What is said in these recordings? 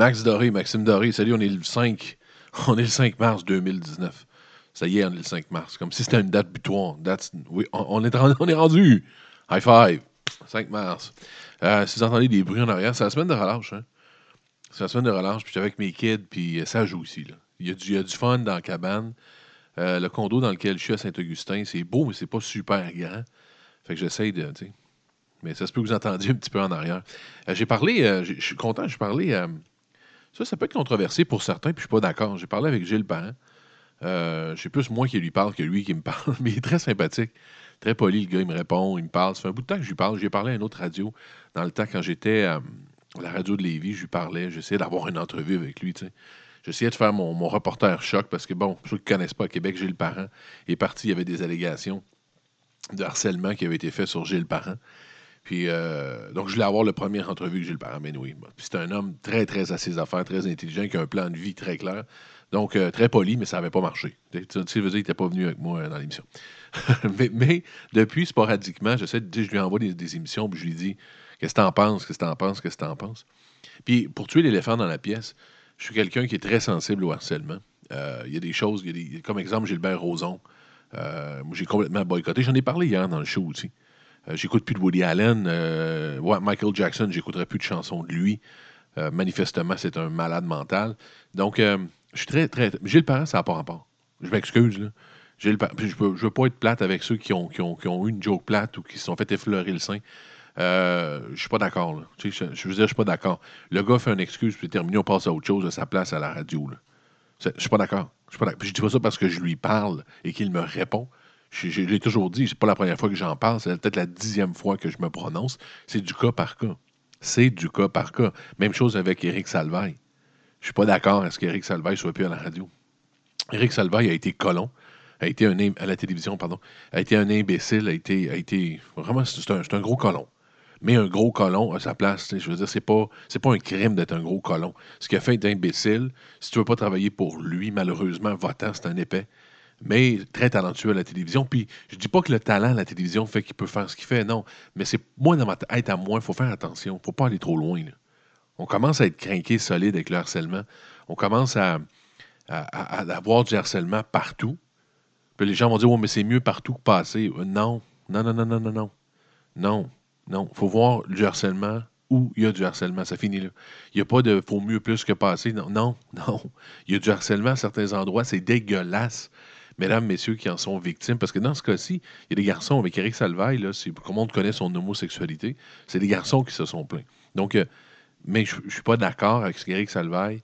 Max Doré, Maxime Doré, salut, on est le 5. On est le 5 mars 2019. Ça y est, on est le 5 mars. Comme si c'était une date butoir. oui, on, est rendu. High five. 5 mars. Euh, si vous entendez des bruits en arrière, c'est la semaine de relâche. Hein? C'est la semaine de relâche. Puis avec mes kids, puis euh, ça joue aussi. Il, y a du, il fun dans la cabane. Euh, le condo dans lequel je suis à Saint-Augustin, c'est beau, mais c'est pas super grand. Fait que j'essaye de. Mais ça se peut que vous entendiez un petit peu en arrière. j'ai parlé, je suis content, j'ai parlé ça, ça peut être controversé pour certains, puis je suis pas d'accord. J'ai parlé avec Gilles Parent. Euh, c'est plus moi qui lui parle que lui qui me parle, mais il est très sympathique, très poli, le gars, il me répond, il me parle. Ça fait un bout de temps que je lui parle. J'ai parlé à une autre radio dans le temps quand j'étais à la radio de Lévis, je lui parlais, j'essayais d'avoir une entrevue avec lui, J'essayais de faire mon, reporter choc parce que, bon, pour ceux qui ne connaissent pas, à Québec, Gilles Parent est parti, il y avait des allégations de harcèlement qui avaient été faites sur Gilles Parent. Puis, euh, donc, je voulais avoir le premier entrevue que j'ai le parent. Oui, c'est un homme très, très à ses affaires, très intelligent, qui a un plan de vie très clair. Donc, euh, très poli, mais ça n'avait pas marché. Tu sais, veux dire, il n'était pas venu avec moi euh, dans l'émission. mais, depuis, sporadiquement, j'essaie de je lui envoie des, émissions, puis je lui dis Qu'est-ce que t'en penses Qu'est-ce que t'en penses Qu'est-ce que t'en penses? Puis, pour tuer l'éléphant dans la pièce, je suis quelqu'un qui est très sensible au harcèlement. Il y a des choses, comme exemple, Gilbert Rozon. moi, j'ai complètement boycotté. J'en ai parlé hier dans le show aussi. Euh, j'écoute plus de Woody Allen. Euh, Michael Jackson, j'écouterai plus de chansons de lui. Euh, manifestement, c'est un malade mental. Donc, je suis très, très. Gilles Parent, ça n'a pas rapport. Je m'excuse, là. Gilles je ne veux, pas être plate avec ceux qui ont, qui, ont, qui ont, eu une joke plate ou qui se sont fait effleurer le sein. Je suis pas d'accord. Je, je, veux dire, je suis pas d'accord. Le gars fait une excuse, puis terminé, on passe à autre chose à sa place à la radio. Je suis pas d'accord. Je ne dis pas ça parce que je lui parle et qu'il me répond. Je, l'ai toujours dit, c'est pas la première fois que j'en parle, c'est peut-être la dixième fois que je me prononce. C'est du cas par cas. C'est du cas par cas. Même chose avec Éric Salvaille. Je suis pas d'accord à ce qu'Éric Salvaille soit plus à la radio. Éric Salvaille a été colon, a été un à la télévision, pardon, a été un imbécile, a été, a été vraiment, c'est un, gros colon. Mais un gros colon à sa place, je veux dire, c'est pas, pas un crime d'être un gros colon. Ce qu'il a fait d'imbécile, si tu veux pas travailler pour lui, malheureusement, votant, c'est un épais mais très talentueux à la télévision. Puis je dis pas que le talent à la télévision fait qu'il peut faire ce qu'il fait, non. Mais c'est moi dans ma tête à moi, il faut faire attention. Il faut pas aller trop loin. On commence à être craqué solide avec le harcèlement. On commence à, avoir du harcèlement partout. Puis les gens vont dire, mais c'est mieux partout que passer. Euh, non, non, non, non, non, non, non. Non, non. Il faut voir du harcèlement où il y a du harcèlement. Ça finit là. Il n'y a pas de faut mieux plus que passer. Non, non, non. Il y a du harcèlement à certains endroits. C'est dégueulasse mesdames, messieurs qui en sont victimes. Parce que dans ce cas-ci, il y a des garçons avec Eric Salvaille, là, comment on connaît son homosexualité, c'est des garçons qui se sont plaints. Donc, euh, mais je ne suis pas d'accord avec ce qu'Éric Salvaille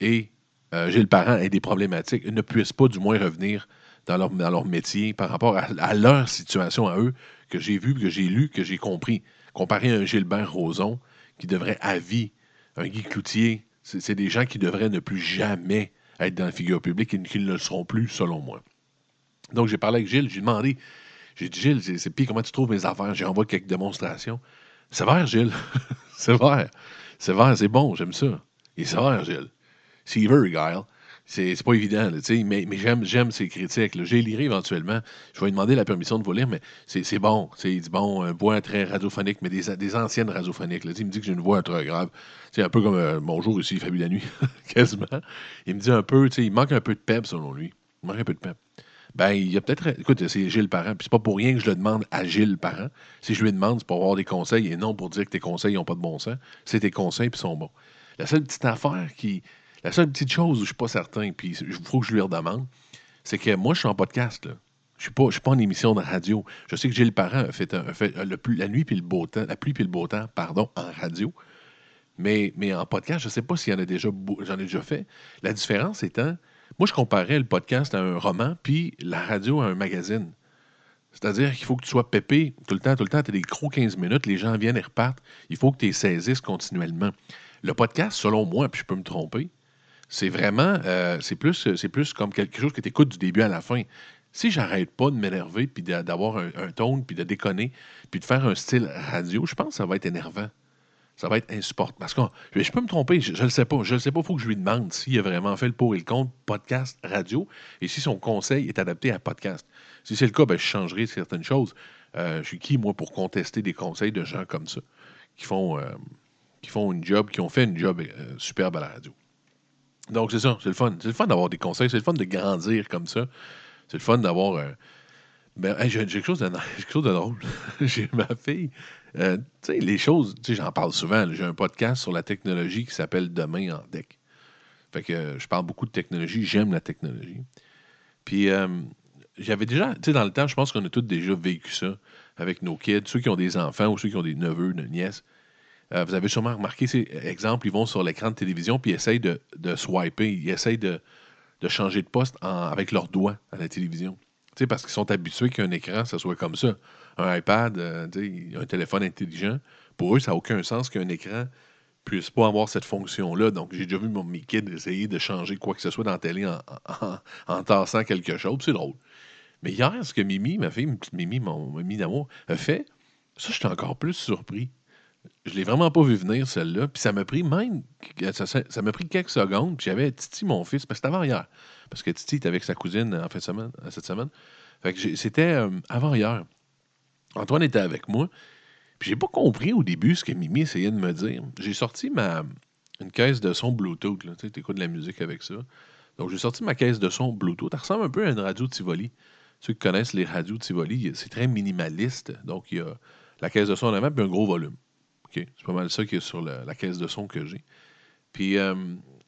et euh, Gilles Parent aient des problématiques, Ils ne puissent pas du moins revenir dans leur, dans leur métier par rapport à, leur situation à eux, que j'ai vu, que j'ai lu, que j'ai compris. Comparé à un Gilbert Rozon qui devrait à vie, un Guy Cloutier, c'est des gens qui devraient ne plus jamais être dans la figure publique et qu'ils ne le seront plus, selon moi. Donc, j'ai parlé avec Gilles, j'ai demandé, j'ai dit, Gilles, c'est pire, comment tu trouves mes affaires? J'ai envoyé quelques démonstrations. C'est vert, Gilles. c'est vert. C'est vert, c'est bon, j'aime ça. Il est sévère, Gilles. C'est very guile. C'est pas évident, mais, mais j'aime ces critiques. J'ai lirai éventuellement. Je vais lui demander la permission de vous lire, mais c'est bon. Il dit bon, un voix très radiophonique, mais des, des anciennes radiophoniques. Il me dit que j'ai une voix très grave. C'est un peu comme euh, bonjour ici, Fabien la nuit, quasiment. Il me dit un peu, il manque un peu de pep selon lui. Il manque un peu de pep. Ben, il y a peut-être. Écoute, c'est Gilles Parent. Puis c'est pas pour rien que je le demande à Gilles Parent. Si je lui demande, c'est pour avoir des conseils et non pour dire que tes conseils n'ont pas de bon sens. C'est tes conseils puis sont bons. La seule petite affaire qui. La seule petite chose où je suis pas certain, puis il faut que je lui redemande, c'est que moi, je suis en podcast. Là. Je suis suis pas en émission de radio. Je sais que Gilles Parent a fait, la nuit puis le beau temps, la pluie puis le beau temps, pardon, en radio. Mais, mais en podcast, je ne sais pas s'il y en a déjà, j'en ai déjà fait. La différence étant, moi, je comparais le podcast à un roman puis la radio à un magazine. C'est-à-dire qu'il faut que tu sois pépé tout le temps, tout le temps. Tu as des gros 15 minutes, les gens viennent et repartent. Il faut que tu les saisisses continuellement. Le podcast, selon moi, puis je peux me tromper, c'est vraiment, euh, c'est plus, plus comme quelque chose que tu écoutes du début à la fin. Si j'arrête pas de m'énerver, puis d'a- d'avoir un, un tone, puis de déconner, puis de faire un style radio, je pense que ça va être énervant. Ça va être insupportable. Parce que je peux me tromper, je ne le sais pas. Je ne sais pas, il faut que je lui demande s'il a vraiment fait le pour et le contre podcast, radio, et si son conseil est adapté à podcast. Si c'est le cas, ben, je changerai certaines choses. Euh, je suis qui, moi, pour contester des conseils de gens comme ça, qui font, euh, qui font une job, qui ont fait une job euh, superbe à la radio. Donc, c'est ça, c'est le fun. C'est le fun d'avoir des conseils, c'est le fun de grandir comme ça. C'est le fun d'avoir. ben, j'ai quelque chose de, quelque chose de drôle. j'ai ma fille. Euh, les choses, j'en parle souvent. J'ai un podcast sur la technologie qui s'appelle Demain en deck. Fait que euh, je parle beaucoup de technologie, j'aime la technologie. Puis, euh, j'avais déjà, tu dans le temps, je pense qu'on a tous déjà vécu ça avec nos kids, ceux qui ont des enfants ou ceux qui ont des neveux, des nièces. Vous avez sûrement remarqué, ces exemples, ils vont sur l'écran de télévision puis ils essayent de, swiper, ils essayent de, changer de poste avec leurs doigts à la télévision. Parce qu'ils sont habitués qu'un écran, ça soit comme ça. Un iPad, euh, un téléphone intelligent, pour eux, ça n'a aucun sens qu'un écran puisse pas avoir cette fonction-là. Donc, j'ai déjà vu mon, mes kids essayer de changer quoi que ce soit dans la télé en, en, tassant quelque chose. C'est drôle. Mais hier, ce que Mimi, ma fille, Mimi, mon Mimi d'amour, a fait, ça, j'étais encore plus surpris. Je l'ai vraiment pas vu venir, celle-là. Puis ça m'a pris même. Ça, m'a pris quelques secondes. Puis j'avais Titi, mon fils, parce que c'était avant hier. Parce que Titi était avec sa cousine en fin de semaine, cette semaine. Fait que c'était euh, avant hier. Antoine était avec moi. Puis j'ai pas compris au début ce que Mimi essayait de me dire. J'ai sorti ma une caisse de son Bluetooth. Tu écoutes de la musique avec ça. Donc j'ai sorti ma caisse de son Bluetooth. Elle ressemble un peu à une radio Tivoli. Ceux qui connaissent les radios Tivoli, c'est très minimaliste. Donc il y a la caisse de son en avant puis un gros volume. C'est pas mal ça qui est sur la, caisse de son que j'ai. Puis, euh,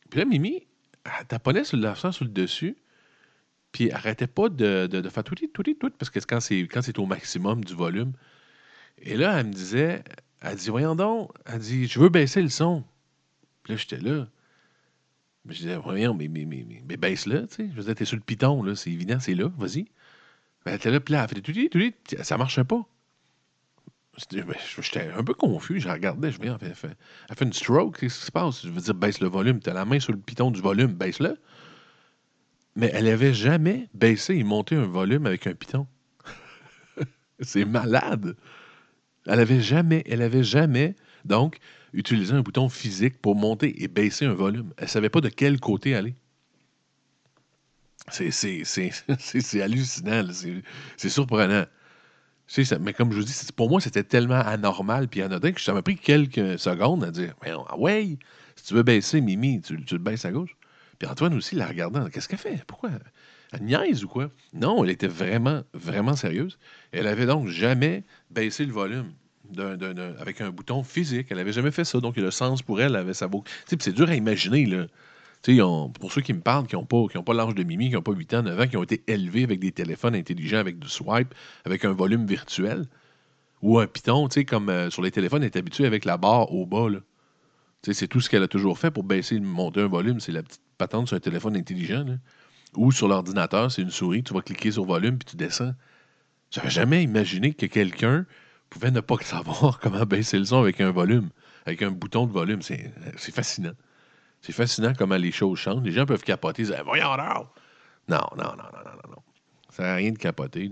puis là, Mimi, elle taponnait sur le dessus, puis arrêtait pas de, de, de faire tout, tout, tout, parce que quand c'est quand c'est au maximum du volume. Et là, elle me disait, elle dit, voyons donc, elle dit, je veux baisser le son. Puis là, j'étais là. Mais je disais, voyons, mais, mais, mais, mais, mais baisse-le, tu sais. Je veux dire, t'es sur le piton, là, c'est évident, c'est là, vas-y. Ben, elle était là, puis là, elle fait tout, tout, ça marchait pas. J'étais un peu confus. Je regardais. Je me dis, elle fait, elle fait- une stroke. Qu'est-ce qui se passe? Je veux dire, baisse le volume. Tu as la main sur le piton du volume. Baisse-le. Mais elle avait jamais baissé et monté un volume avec un piton. C'est malade. Elle avait jamais, elle avait jamais, donc, utilisé un bouton physique pour monter et baisser un volume. Elle savait pas de quel côté aller. C'est hallucinant. C'est surprenant. Mais comme je vous dis, pour moi, c'était tellement anormal puis anodin que ça m'a pris quelques secondes à dire ah ouais, si tu veux baisser, Mimi, tu, tu le baisses à gauche. Puis Antoine aussi, la regardant, qu'est-ce qu'elle fait? Pourquoi? Elle niaise ou quoi? Non, elle était vraiment, vraiment sérieuse. Elle avait donc jamais baissé le volume avec un bouton physique. Elle avait jamais fait ça. Donc, le sens pour elle avait sa puis c'est dur à imaginer, là. Ont- pour ceux qui me parlent, qui n'ont pas, qui pas l'âge de Mimi, qui n'ont pas 8 ans, 9 ans, qui ont été élevés avec des téléphones intelligents, avec du swipe, avec un volume virtuel, ou un piton, comme euh, sur les téléphones, est habituée avec la barre au bas, là. C'est tout ce qu'elle a toujours fait pour baisser monter un volume, c'est la petite patente sur un téléphone intelligent. Ou sur l'ordinateur, c'est une souris, tu vas cliquer sur volume, puis tu descends. J'avais jamais imaginé que quelqu'un pouvait ne pas savoir comment baisser le son avec un volume, avec un bouton de volume. C'est fascinant. C'est fascinant comment les choses changent. Les gens peuvent capoter, ils disent Voyons! Non, non, non, non, non, non. Ça n'a rien de capoter.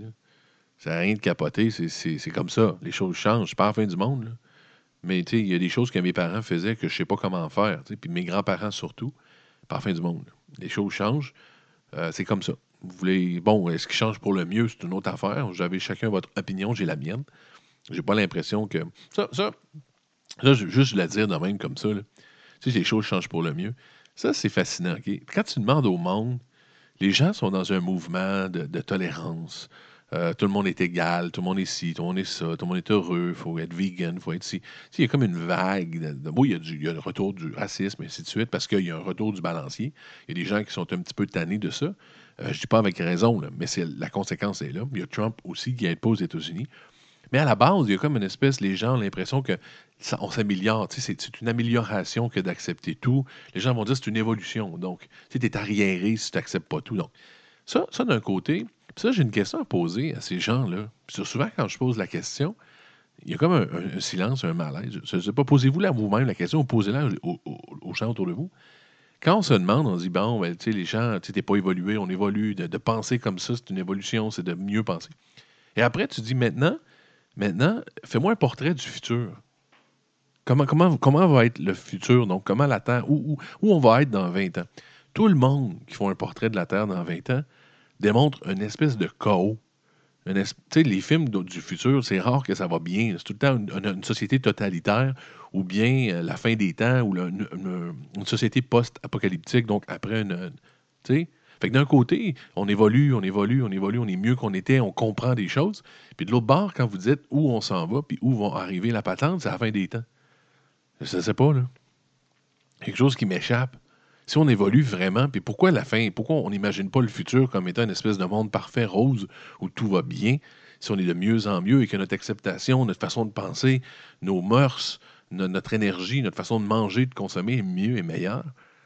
Ça n'a rien de capoter. C'est- comme ça. Les choses changent. C'est pas la fin du monde. Mais il y a des choses que mes parents faisaient que je sais pas comment faire. Puis mes grands-parents surtout. La fin du monde. Les choses changent. Euh, c'est comme ça. Vous voulez. Bon, est-ce qu'ils changent pour le mieux? C'est une autre affaire. Vous avez chacun votre opinion, j'ai la mienne. J'ai pas l'impression que. Ça, ça, ça, je- juste la dire de même comme ça. Tu les choses changent pour le mieux. Ça, c'est fascinant. Quand tu demandes au monde, les gens sont dans un mouvement de tolérance. Euh, tout le monde est égal, tout le monde est ci, tout le monde est ça, tout le monde est heureux, il faut être vegan, il faut être ci. Il y a comme une vague. De, il y, a du, le retour du racisme, et ainsi de suite, parce qu'il y a un retour du balancier. Il y a des gens qui sont un petit peu tannés de ça. Euh, je dis pas avec raison, mais c'est, la conséquence est là. Il y a Trump aussi qui n'aide pas aux États-Unis. Mais à la base, il y a comme une espèce, les gens ont l'impression que on s'améliore. C'est, c'est une amélioration que d'accepter tout. Les gens vont dire que c'est une évolution. Donc, tu es arriéré si tu n'acceptes pas tout. Donc, ça, ça d'un côté, puis ça, j'ai une question à poser à ces gens-là. Souvent, quand je pose la question, il y a comme un, silence, un malaise. Je ne sais pas, posez-vous là vous-même la question posez-la aux, aux- gens autour de vous. Quand on se demande, on dit, bon, ben, tu sais, les gens, tu t'es pas évolué, on évolue. De, de penser comme ça, c'est une évolution, c'est de mieux penser. Et après, tu dis, maintenant, maintenant, fais-moi un portrait du futur. Comment, comment, comment va être le futur? Donc, comment la Terre, où, où, où on va être dans 20 ans? Tout le monde qui font un portrait de la Terre dans 20 ans démontre une espèce de chaos. Une es- les films du futur, c'est rare que ça va bien. C'est tout le temps une, société totalitaire ou bien euh, la fin des temps ou une, société post-apocalyptique, donc après une. Fait que d'un côté, on évolue, on évolue, on évolue, on est mieux qu'on était, on comprend des choses. Puis de l'autre bord, quand vous dites où on s'en va, puis où va arriver la patente, c'est la fin des temps. Je ne sais pas, là. Quelque chose qui m'échappe. Si on évolue vraiment, puis pourquoi la fin? Pourquoi on n'imagine pas le futur comme étant une espèce de monde parfait, rose, où tout va bien, si on est de mieux en mieux et que notre acceptation, notre façon de penser, nos mœurs, no- notre énergie, notre façon de manger, de consommer est mieux et meilleure?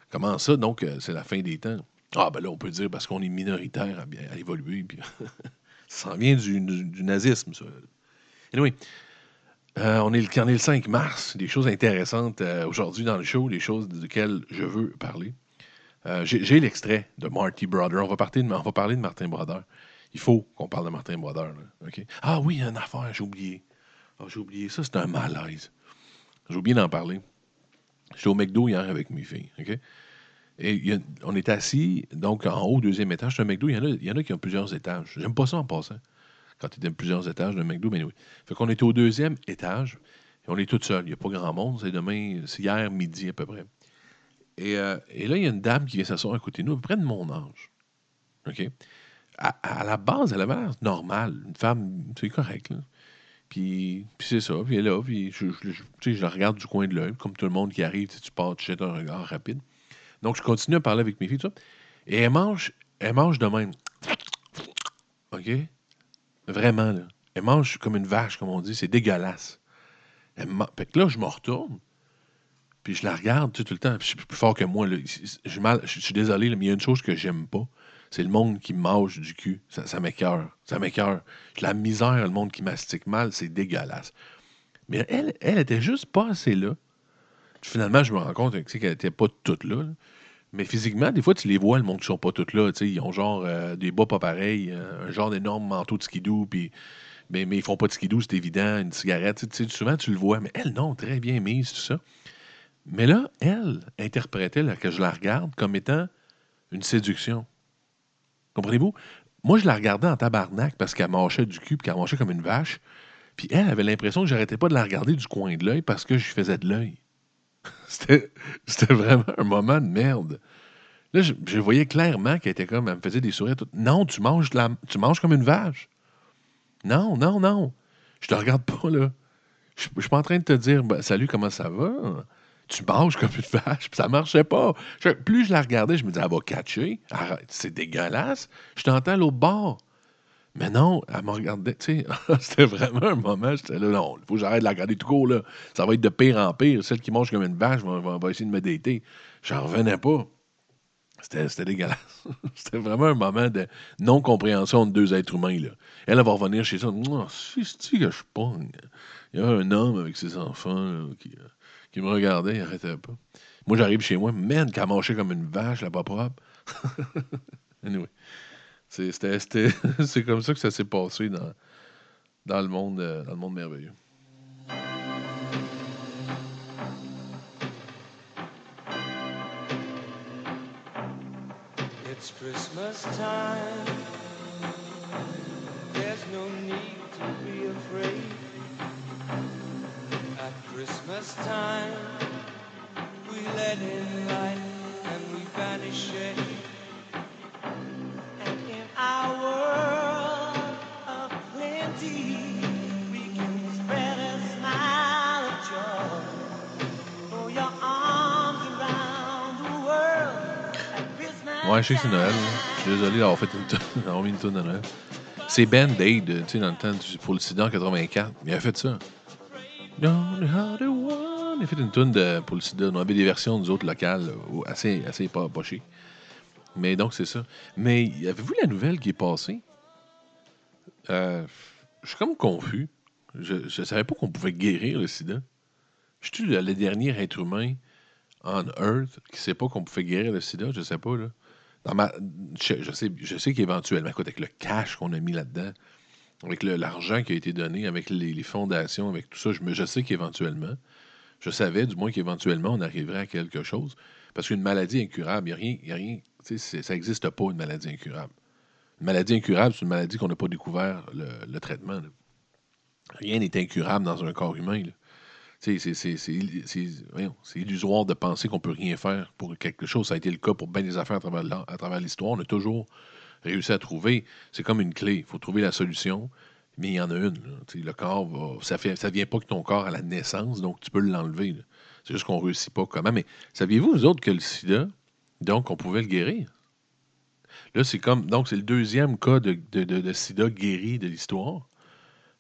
Comment ça, donc, euh, c'est la fin des temps? Ah, ben là, on peut dire parce qu'on est minoritaire à, à évoluer, puis ça s'en vient du, du- du nazisme, ça. Anyway, euh, on, est le, est le 5 mars. Des choses intéressantes euh, aujourd'hui dans le show, des choses duquel je veux parler. Euh, J'ai l'extrait de Marty Brother. On va, parler de, on va parler de Martin Brother. Il faut qu'on parle de Martin Brother. Ah oui, il y a une affaire, j'ai oublié. Ah, j'ai oublié. Ça, c'est un malaise. J'ai oublié d'en parler. J'étais au McDo hier avec mes filles. Et on est assis, donc en haut, deuxième étage. C'est un McDo. Il y, il y en a qui ont plusieurs étages. J'aime pas ça en passant. Quand tu dans plusieurs étages d'un McDo, mais oui. Fait qu'on était au deuxième étage. Et on est tout seul. Il n'y a pas grand monde. C'est demain, c'est hier midi à peu près. Et, euh, et là, il y a une dame qui vient s'asseoir à côté de nous, à peu près de mon âge. OK? À, la base, elle avait l'air normale. Une femme, c'est correct. Puis, c'est ça. Puis elle est là. Puis je, je- la regarde du coin de l'œil. Comme tout le monde qui arrive, tu pars, tu jettes un regard rapide. Donc, je continue à parler avec mes filles, tout ça. Et elle mange, elle mange de même. OK? Vraiment, là. Elle mange comme une vache, comme on dit. C'est dégueulasse. Elle Fait que là, je me retourne. Puis je la regarde tout le temps. Puis je suis plus fort que moi. Je, suis désolé, mais il y a une chose que j'aime pas. C'est le monde qui mange du cul. Ça, ça m'écœure. Ça m'écœure. La misère, le monde qui mastique mal, c'est dégueulasse. Mais elle, elle était juste pas assez là. Finalement, je me rends compte qu'elle était pas toute là. Mais physiquement, des fois, tu les vois, le monde qui sont pas toutes là. Ils ont genre euh, des bas pas pareils, euh, un genre d'énorme manteau de skidoo, puis mais, mais ils font pas de skidoo, c'est évident, une cigarette. souvent, tu le vois. Mais elle, non, très bien mise, tout ça. Mais là, elle interprétait, que je la regarde, comme étant une séduction. Comprenez-vous? Moi, je la regardais en tabarnak parce qu'elle mâchait du cul, puis qu'elle mâchait comme une vache. Puis elle avait l'impression que j'arrêtais pas de la regarder du coin de l'œil parce que je faisais de l'œil. C'était vraiment un moment de merde. Là, je, voyais clairement qu'elle était comme, elle me faisait des sourires. toutes. Non, tu manges, la, tu manges comme une vache. Non, non, non. Je te regarde pas, là. Je, je suis pas en train de te dire, Ben, salut, comment ça va? Tu manges comme une vache, puis ça marchait pas. Plus je la regardais, je me disais, elle va catcher. Arrête, c'est dégueulasse. Je t'entends à l'autre bord. Mais non, elle me regardait, tu sais, c'était vraiment un moment, j'étais là, non, il faut que j'arrête de la regarder tout court, là. Ça va être de pire en pire. Celle qui mange comme une vache va, va- essayer de me dater. J'en revenais pas. C'était dégueulasse. C'était vraiment un moment de non-compréhension de deux êtres humains, là. Elle, elle va revenir chez ça. Si, c'est que je pogne. Il y a un homme avec ses enfants qui, euh, qui me regardait, il arrêtait pas. Moi, j'arrive chez moi, man, qu'elle marchait comme une vache, là, pas propre. anyway. C'est comme ça que ça s'est passé dans, dans, le monde, euh, le monde merveilleux. At Christmas time, we let in light and we banish. Ouais, je sais que c'est Noël. là. Je suis désolé d'avoir fait une d'avoir mis une tune de Noël. C'est Band Aid, tu sais, dans le temps du- pour le sida en 84. Il a fait ça. Il a fait une tune de, pour le sida. On avait des versions, nous autres, locales, assez, assez pas, chic. Mais donc, c'est ça. Mais avez-vous la nouvelle qui est passée? Euh, je suis comme confus. Je ne savais pas qu'on pouvait guérir le sida. Je suis le, le dernier être humain on Earth qui ne sait pas qu'on pouvait guérir le sida? Je sais pas, là. Je, sais, je sais qu'éventuellement, écoute, avec le cash qu'on a mis là-dedans, avec l'argent qui a été donné, avec les, fondations, avec tout ça, je, sais qu'éventuellement, je savais du moins qu'éventuellement, on arriverait à quelque chose. Parce qu'une maladie incurable, il n'y a rien, y a rien ça n'existe pas, une maladie incurable. Une maladie incurable, c'est une maladie qu'on n'a pas découvert le, traitement. Rien n'est incurable dans un corps humain. C'est illusoire de penser qu'on peut rien faire pour quelque chose. Ça a été le cas pour bien des affaires à travers l'histoire. On a toujours réussi à trouver. C'est comme une clé. Il faut trouver la solution, mais il y en a une. Le corps, ça ne vient pas que ton corps à la naissance, donc tu peux l'enlever. C'est juste qu'on ne réussit pas comment. Mais saviez-vous, vous autres, que le sida, donc, on pouvait le guérir? Là, c'est comme. Donc, c'est le deuxième cas de, sida guéri de l'histoire.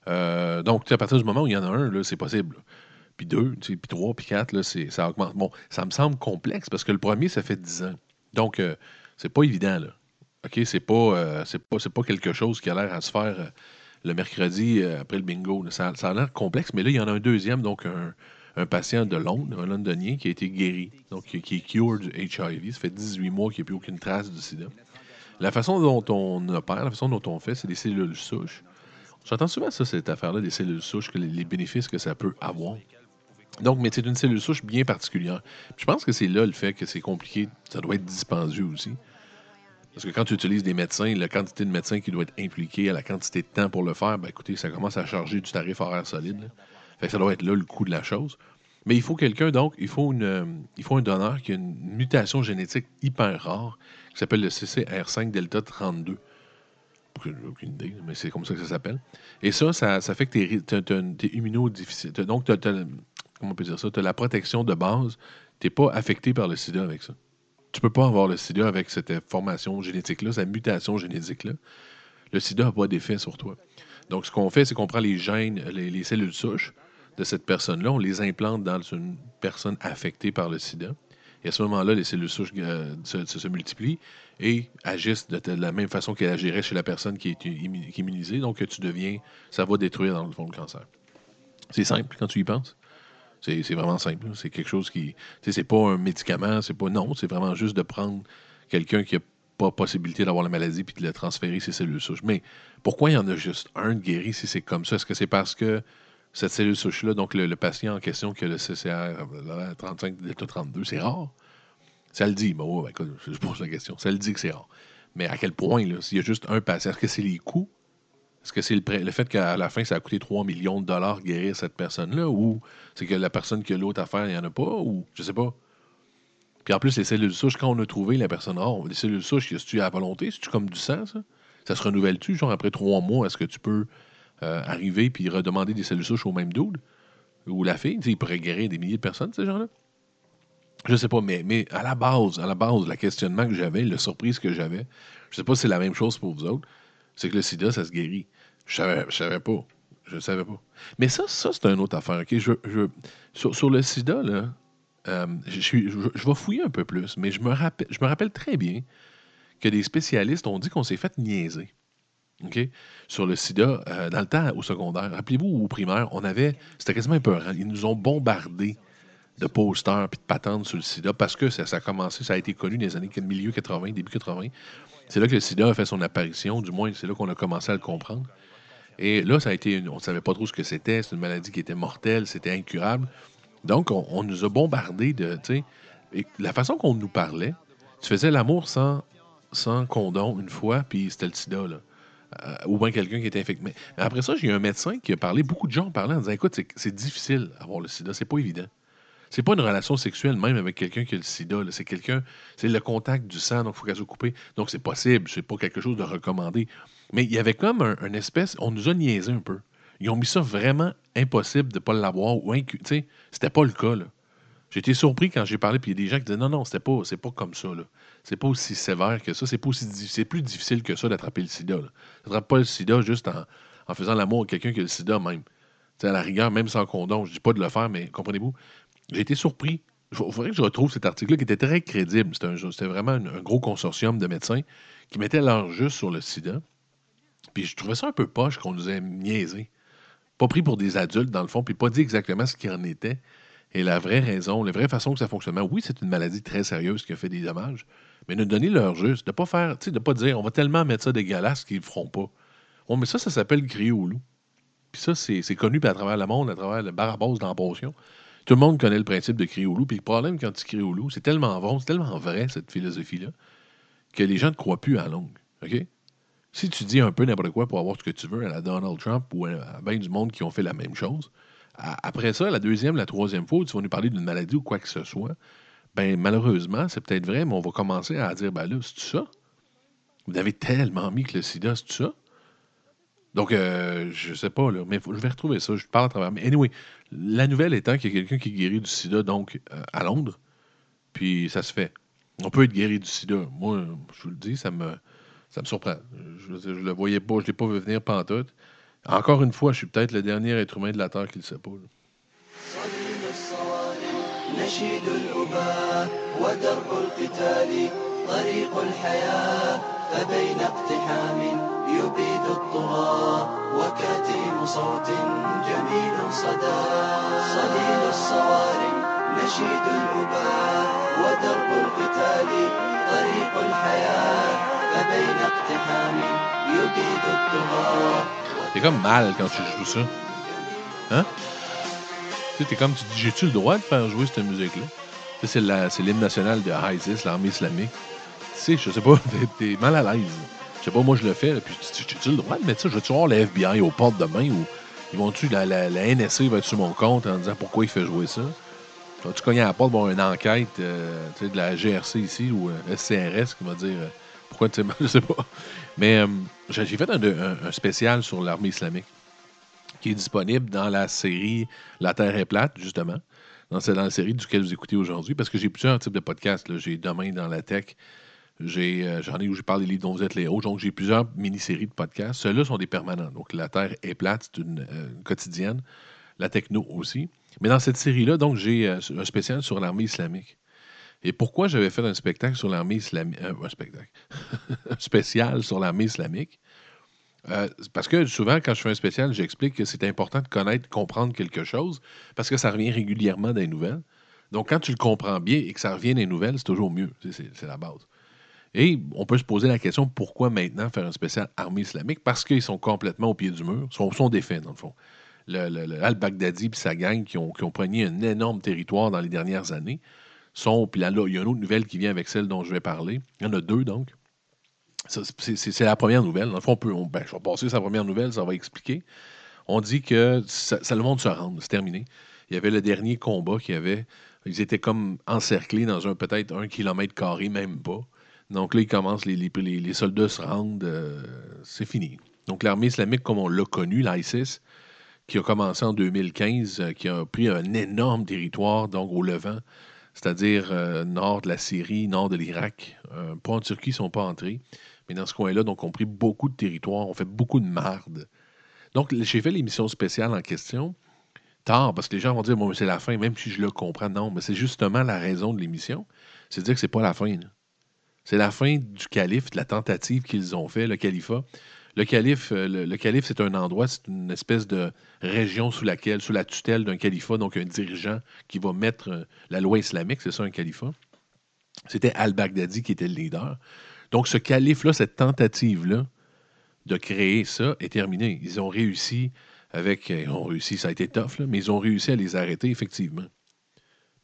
Euh, donc, à partir du moment où il y en a un, c'est possible. Puis deux, puis trois, puis quatre, là, ça augmente. Bon, ça me semble complexe parce que le premier, ça fait 10 ans. Donc, euh, c'est pas évident, là. OK? C'est pas, euh, c'est pas, pas quelque chose qui a l'air à se faire euh, le mercredi euh, après le bingo. Ça, a l'air complexe, mais là, il y en a un deuxième, donc un, un patient de Londres, un londonien, qui a été guéri, donc qui, est cured du HIV. Ça fait 18 mois qu'il n'y a plus aucune trace du sida. La façon dont on opère, la façon dont on fait, c'est des cellules souches. J'entends souvent ça, cette affaire-là, des cellules souches, que les bénéfices que ça peut avoir. Donc, mais c'est une cellule souche bien particulière. Puis je pense que c'est là le fait que c'est compliqué. Ça doit être dispendieux aussi. Parce que quand tu utilises des médecins, la quantité de médecins qui doit être impliquée à la quantité de temps pour le faire, ben écoutez, ça commence à charger du tarif horaire solide. Fait que ça doit être là le coût de la chose. Mais il faut quelqu'un, donc, il faut, une, euh, il faut un donneur qui a une mutation génétique hyper rare, qui s'appelle le CCR5 delta 32. J'ai aucune idée, mais c'est comme ça que ça s'appelle. Et ça, ça, ça fait que tu es. T'as- Donc, t'as- t'as- comment on peut dire ça? Tu as la protection de base. Tu n'es pas affecté par le sida avec ça. Tu peux pas avoir le sida avec cette euh, formation génétique-là, cette mutation génétique-là. Le sida n'a pas d'effet sur toi. Donc, ce qu'on fait, c'est qu'on prend les gènes, les, les cellules souches de cette personne-là, on les implante dans une personne affectée par le sida. Et à ce moment-là, les cellules souches euh, se, multiplient et agissent de, la même façon qu'elles agiraient chez la personne qui est immunisée. Donc, tu deviens, ça va détruire dans le fond le cancer. C'est simple quand tu y penses. C'est vraiment simple. C'est quelque chose qui. C'est pas un médicament, c'est pas. Non, c'est vraiment juste de prendre quelqu'un qui a pas possibilité d'avoir la maladie puis de le transférer ses cellules souches. Mais pourquoi il y en a juste un de guéri si c'est comme ça? Est-ce que c'est parce que cette cellule souche-là, donc le, le patient en question qui a le CCR euh, 35 delta 32, c'est rare? Ça le dit. Bon, ouais, écoute, je pose la question. Ça le dit que c'est rare. Mais à quel point, s'il y a juste un patient, est-ce que c'est les coûts? Est-ce que c'est le, fait qu'à la fin, ça a coûté 3 millions de dollars guérir cette personne-là? Ou c'est que la personne qui a l'autre affaire, il n'y en a pas? Ou je sais pas. Puis en plus, les cellules souches, quand on a trouvé la personne rare, les cellules souches, est-ce tu à volonté? C'est-tu comme du sang, ça? Ça se renouvelle-tu? Genre après trois mois, est-ce que tu peux euh, arriver puis redemander des cellules souches au même dude? Ou la fille? Il pourrait guérir des milliers de personnes, ces gens-là? Je sais pas, mais, mais à la base, à la base, le questionnement que j'avais, la surprise que j'avais, je sais pas si c'est la même chose pour vous autres, c'est que le sida, ça se guérit. Je savais, je savais pas. Je savais pas. Mais ça, ça c'est une autre affaire. sur, le sida, là, euh, je, vais fouiller un peu plus, mais je me rappelle, très bien que des spécialistes ont dit qu'on s'est fait niaiser. Sur le sida, euh, dans le temps au secondaire, rappelez-vous, au primaire, on avait. C'était quasiment épeurant. Ils nous ont bombardés de posters puis de patentes sur le sida parce que ça, ça a commencé, ça a été connu dans les années milieu 80, début 80. C'est là que le sida a fait son apparition, du moins, c'est là qu'on a commencé à le comprendre. Et là, ça a été. on ne savait pas trop ce que c'était. C'est une maladie qui était mortelle, c'était incurable. Donc, on, nous a bombardés de. Et la façon qu'on nous parlait, tu faisais l'amour sans, sans condom une fois, puis c'était le sida, là. Euh, ou bien quelqu'un qui était infecté. Mais après ça, j'ai eu un médecin qui a parlé, beaucoup de gens ont parlé en disant écoute, c'est difficile d'avoir le sida, c'est pas évident. C'est pas une relation sexuelle même avec quelqu'un qui a le sida. C'est quelqu'un, c'est le contact du sang, donc il faut qu'elle soit coupée. Donc c'est possible, c'est pas quelque chose de recommandé. Mais il y avait comme un, un espèce, on nous a niaisé un peu. Ils ont mis ça vraiment impossible de pas l'avoir ou incu- tu c'était pas le cas là. J'ai été surpris quand j'ai parlé, puis il y a des gens qui disaient non, non, c'était pas, c'est pas comme ça. Là. C'est pas aussi sévère que ça. C'est pas aussi c'est plus difficile que ça d'attraper le sida. Là. T'attrapes pas le sida juste en, faisant l'amour à quelqu'un qui a le sida même. À la rigueur, même sans condom. Je dis pas de le faire, mais comprenez-vous? J'ai été surpris. Il faudrait que je retrouve cet article-là qui était très crédible. C'était, vraiment un, gros consortium de médecins qui mettaient leur juste sur le sida. Puis je trouvais ça un peu poche qu'on nous ait niaisé. Pas pris pour des adultes, dans le fond, puis pas dit exactement ce qu'il en était. Et la vraie raison, la vraie façon que ça fonctionne. Oui, c'est une maladie très sérieuse qui a fait des dommages, mais de donner leur juste, de pas faire, de pas dire on va tellement mettre ça dégueulasse qu'ils le feront pas. Oh, mais ça, ça s'appelle crier au loup. Puis ça, c'est c'est connu à travers le monde, à travers le barabose dans la potion. Tout le monde connaît le principe de crier au loup. Puis le problème quand tu cries au loup, c'est tellement bon, c'est tellement vrai, cette philosophie-là, que les gens ne croient plus à la longue. OK? Si tu dis un peu n'importe quoi pour avoir ce que tu veux à la Donald Trump ou à, bien du monde qui ont fait la même chose, après ça, la deuxième, la troisième fois où tu vas nous parler d'une maladie ou quoi que ce soit, ben malheureusement, c'est peut-être vrai, mais on va commencer à dire ben là, c'est ça? Vous avez tellement mis que le sida, c'est ça? Donc, euh, je sais pas, là, mais faut- je vais retrouver ça. Je parle à travers. Mais anyway, la nouvelle étant qu'il y a quelqu'un qui guérit du sida, donc, euh, à Londres, puis ça se fait. On peut être guéri du sida. Moi, je vous le dis, ça me, ça me surprend. Je, je, le voyais pas, je l'ai pas vu venir pantoute. Encore une fois, je suis peut-être le dernier être humain de la Terre qui le sait pas. là. صليل الصوارم نشيد الأباء ودرب القتال طريق الحياة فبين اقتحام يبيد الطغاة وكاتم صوت جميل صدى صليل الصوارم نشيد الأباء ودرب القتال طريق الحياة فبين اقتحام يبيد الطغاة T'es comme mal quand tu joues ça. Hein? Tu t'es comme, tu dis, j'ai-tu le droit de faire jouer cette musique-là? C'est l'hymne national de ISIS, l'armée islamique. Tu sais, je sais pas, t'es- mal à l'aise. Je sais pas, moi je le fais, là, puis tu- tu- le droit de mettre ça? Je vais-tu voir le FBI aux portes demain ou ils vont-tu, la, la, NSA va être sur mon compte en disant pourquoi il fait jouer ça? Vas-tu cogner à la porte, une enquête euh, tu de la GRC ici ou euh, SCRS qui va dire euh, pourquoi tu sais, je sais pas. Mais euh, j'ai fait un, spécial sur l'armée islamique qui est disponible dans la série La Terre est plate, justement. Dans, dans la série duquel vous écoutez aujourd'hui, parce que j'ai plusieurs types de podcasts. J'ai Demain dans la tech, euh, j'en ai où je parle des livres dont vous êtes les héros. Donc, j'ai plusieurs mini-séries de podcasts. Ceux-là sont des permanents. Donc, La Terre est plate, c'est une, euh, quotidienne. La techno aussi. Mais dans cette série-là, donc, j'ai euh, un spécial sur l'armée islamique. Et pourquoi j'avais fait un spectacle sur l'armée islamique, un spectacle, un spécial sur l'armée islamique? Parce que souvent, quand je fais un spécial, j'explique que c'est important de connaître, comprendre quelque chose, parce que ça revient régulièrement dans les nouvelles. Donc, quand tu le comprends bien et que ça revient dans les nouvelles, c'est toujours mieux. C'est la base. Et on peut se poser la question pourquoi maintenant faire un spécial armée islamique? Parce qu'ils sont complètement au pied du mur, sont, sont défaits, dans le fond. Le, le Al-Baghdadi et sa gang qui ont, qui un énorme territoire dans les dernières années sont. Puis là, il y a une autre nouvelle qui vient avec celle dont je vais parler. Il y en a deux, donc. C'est la première nouvelle. Dans le fond, on peut, ben, je vais passer sa première nouvelle, ça va expliquer. On dit que ça, ça- le monde se rend, c'est terminé. Il y avait le dernier combat qui avait. Ils étaient comme encerclés dans un peut-être un kilomètre carré, même pas. Donc là, ils commencent, les, soldats se rendent, euh, c'est fini. Donc l'armée islamique, comme on l'a connu, l'ISIS, qui a commencé en 2015, euh, qui a pris un énorme territoire, donc au Levant, c'est-à-dire euh, nord de la Syrie, nord de l'Irak. Pas en Turquie, ils ne sont pas entrés. Mais dans ce coin-là, donc, on a pris beaucoup de territoire, on fait beaucoup de marde. Donc, j'ai fait l'émission spéciale en question tard, parce que les gens vont dire, bon, c'est la fin, même si je le comprends. Non, mais c'est justement la raison de l'émission. C'est de dire que c'est pas la fin. là. C'est la fin du calife, de la tentative qu'ils ont fait, le califat. Le calife, euh, le, calife, c'est un endroit, c'est une espèce de région sous laquelle, sous la tutelle d'un califat, donc un dirigeant qui va mettre euh, la loi islamique, c'est ça un califat. C'était Al-Baghdadi qui était le leader. Donc ce calife-là, cette tentative-là de créer ça est terminée. Ils ont réussi avec. Ils ont réussi, ça a été tough, mais ils ont réussi à les arrêter, effectivement.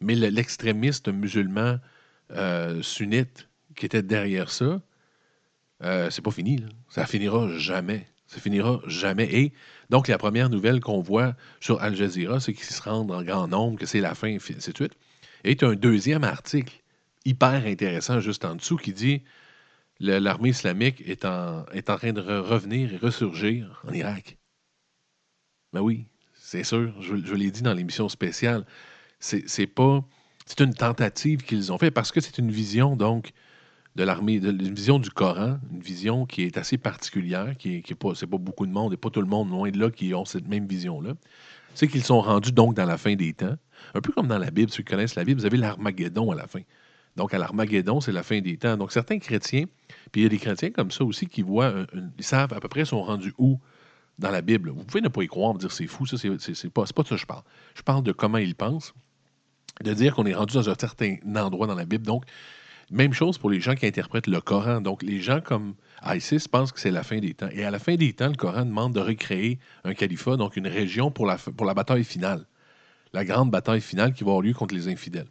Mais le- l'extrémiste musulman euh, sunnite qui était derrière ça, euh, c'est pas fini. là. Ça finira jamais. Ça finira jamais. Et donc, la première nouvelle qu'on voit sur Al Jazeera, c'est qu'ils se rendent en grand nombre, que c'est la fin, de suite. Et tu as un deuxième article hyper intéressant juste en dessous qui dit l'armée islamique est en, est en train de re- revenir et ressurgir en Irak. Ben oui, c'est sûr. Je, je l'ai dit dans l'émission spéciale. C'est c'est pas. C'est une tentative qu'ils ont fait parce que c'est une vision, donc, de l'armée, de- une vision du Coran, une vision qui est assez particulière, qui est, qui pas, pas beaucoup de monde et pas tout le monde loin de là qui ont cette même vision-là. C'est qu'ils sont rendus donc dans la fin des temps, un peu comme dans la Bible, ceux qui connaissent la Bible, vous avez l'Armageddon à la fin. Donc, à l'Armageddon, c'est la fin des temps. Donc, certains chrétiens, puis il y a des chrétiens comme ça aussi qui voient, ils savent à peu près sont rendus où dans la Bible. Vous pouvez ne pas y croire, me dire c'est fou, ça, c'est pas, c'est pas de ça que je parle. Je parle de comment ils pensent, de dire qu'on est rendu dans un certain endroit dans la Bible. Donc, même chose pour les gens qui interprètent le Coran. Donc, les gens comme ISIS pensent que c'est la fin des temps. Et à la fin des temps, le Coran demande de recréer un califat, donc une région pour la, bataille finale. La grande bataille finale qui va avoir lieu contre les infidèles.